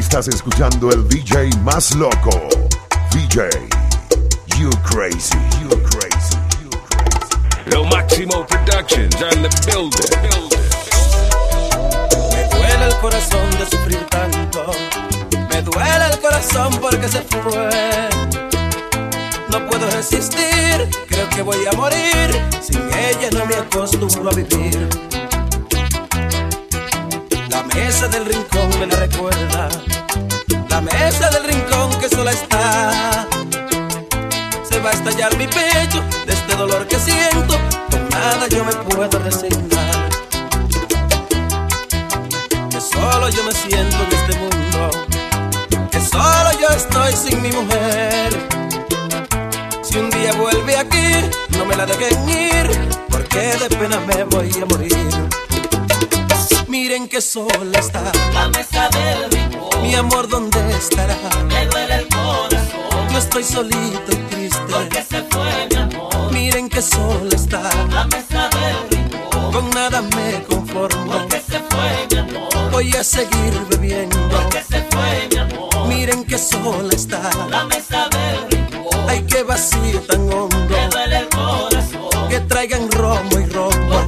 Estás escuchando el DJ más loco. DJ, you crazy, you crazy, you crazy. Lo Máximo Productions on the building. Me duele el corazón de sufrir tanto. Me duele el corazón porque se fue. No puedo resistir, creo que voy a morir. Sin ella no me acostumbro a vivir. La mesa del rincón me la recuerda. La mesa del rincón que sola está. Se va a estallar mi pecho de este dolor que siento. Con nada yo me puedo resignar. Que solo yo me siento en este mundo. Que solo yo estoy sin mi mujer. Si un día vuelve aquí, no me la dejen ir. Porque de pena me voy a morir. Miren que sola está. La mesa del rincón Mi amor, ¿dónde estará? me duele el corazón Yo estoy solito y triste. porque se fue mi amor. Miren que sola está. La mesa del rincón Con nada me conformo. porque se fue mi amor. Voy a seguir bebiendo. Porque se fue mi amor. Miren que sola está. La mesa del rincón Ay, qué vacío tan hondo. me duele el corazón Que traigan romo y romo.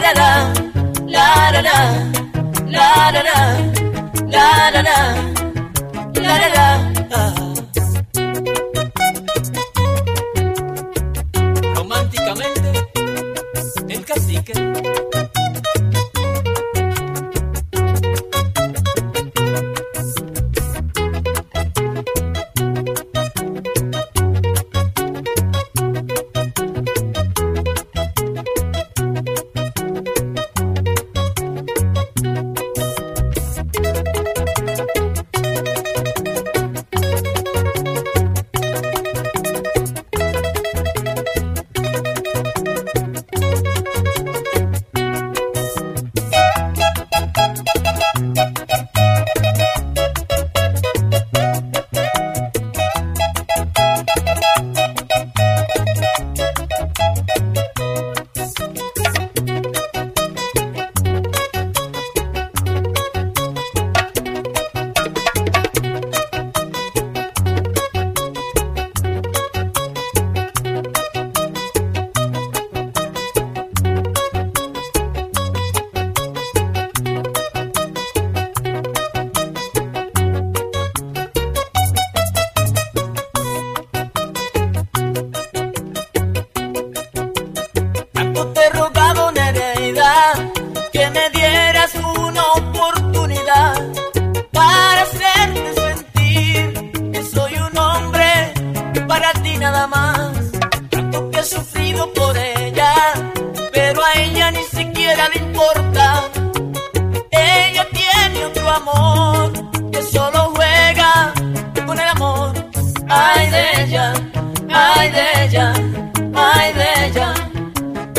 la la la, la la la, la la la, la la da, la da da.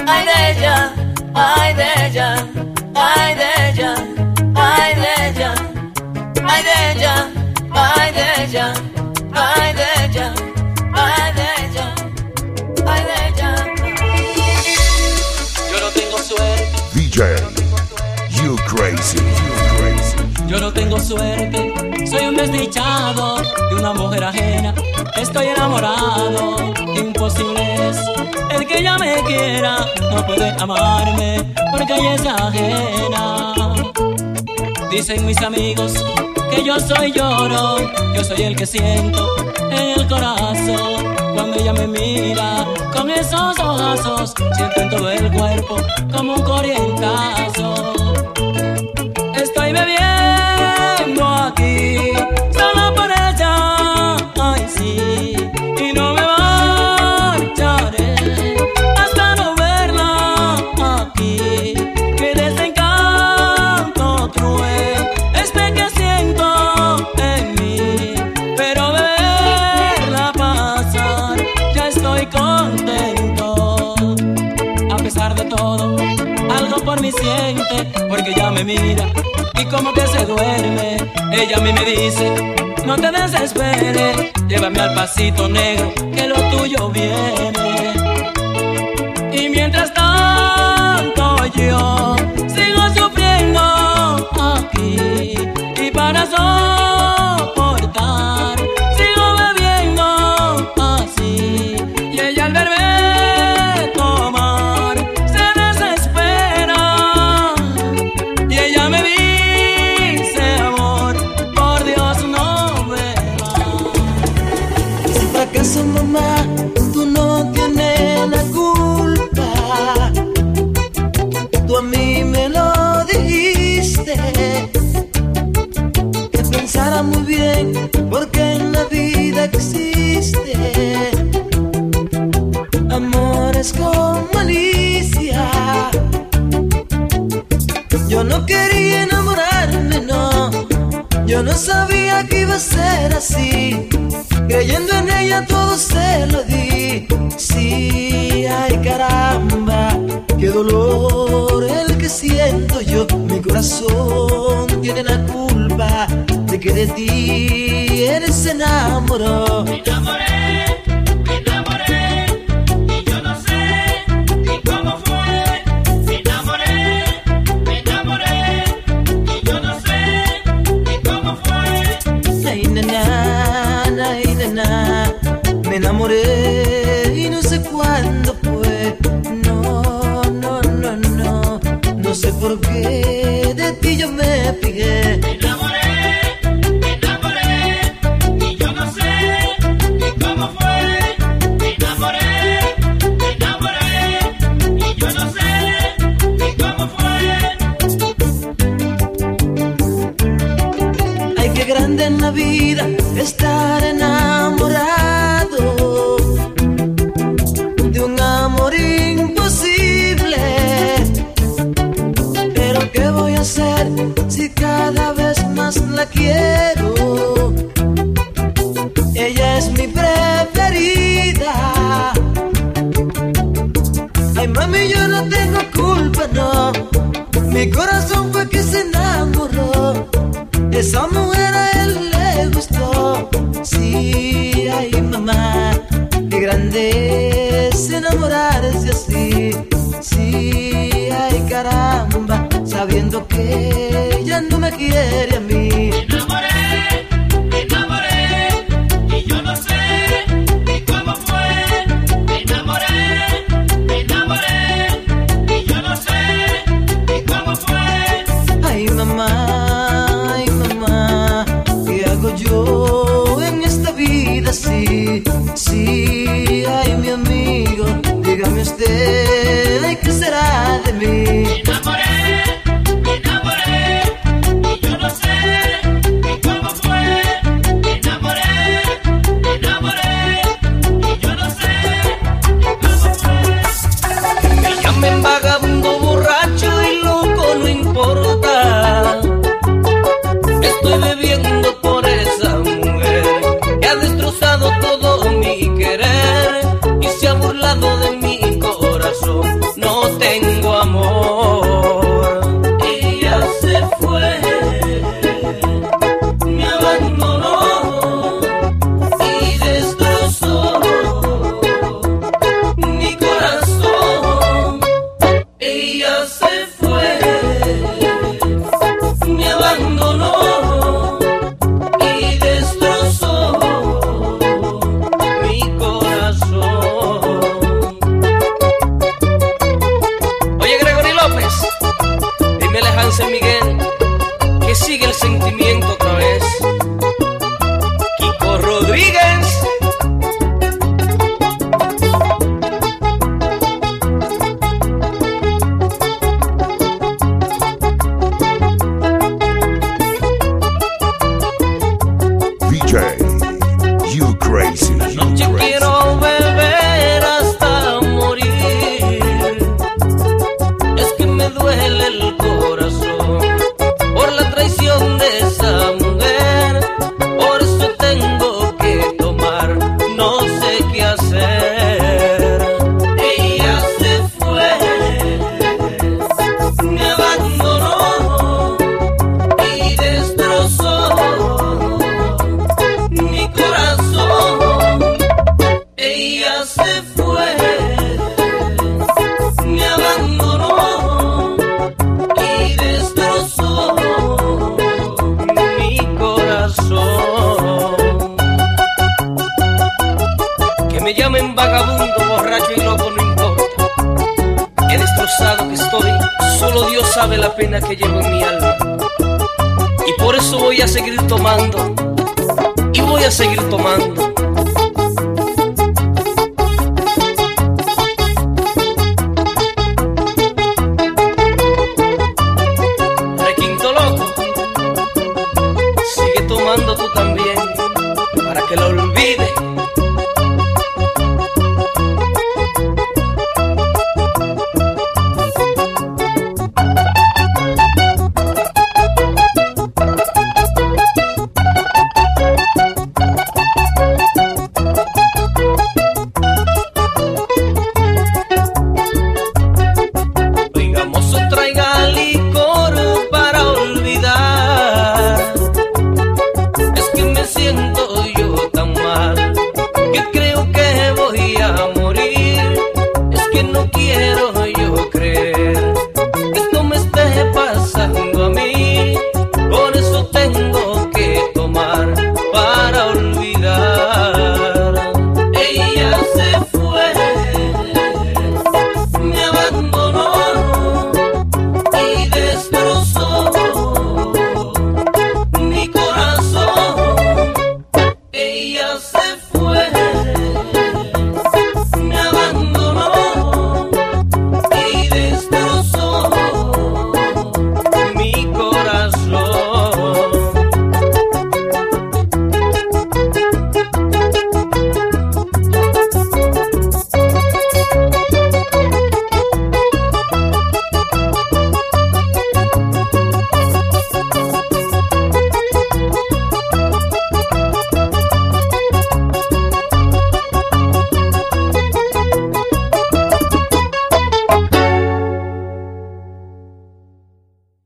Ay de ella, ay de ella, ay de ella, ay de ella, ay de ella, ay de ella, ay de ella, ay de ella, ay de ella. Yo no tengo suerte, DJ, you crazy, yo no tengo suerte. Soy un desdichado de una Estoy enamorado, imposible es el que ella me quiera. No puede amarme porque ella es ajena. Dicen mis amigos que yo soy lloro, yo soy el que siento en el corazón. Cuando ella me mira con esos ojazos, siento en todo el cuerpo como un corrientazo. estoy contento. A pesar de todo, algo por mí siente, porque ya me mira y como que se duerme. Ella a mí me dice, no te desesperes, llévame al pasito negro, que lo tuyo viene. Y mientras tanto yo sigo sufriendo aquí y para solo sabía que iba a ser así. Creyendo en ella todo se lo di. Sí, ay caramba, qué dolor el que siento yo. Mi corazón tiene la culpa de que de ti eres enamoró. Me enamoré, me enamoré y no sé cuándo fue. No, no, no, no, no sé por qué de ti yo me fijé. Me enamoré, me enamoré, y yo no sé ni cómo fue. Me enamoré, me enamoré, y yo no sé ni cómo fue. Ay, qué grande en la vida quiero. Ella es mi preferida. Ay, mami, yo no tengo culpa, no. Mi corazón fue que se enamoró. Esa mujer a él le gustó. Sí, ay, mamá, qué grande es enamorarse así. Sí, ay, caramba, sabiendo que ella no me quiere a mí. Eso voy a seguir tomando, y voy a seguir tomando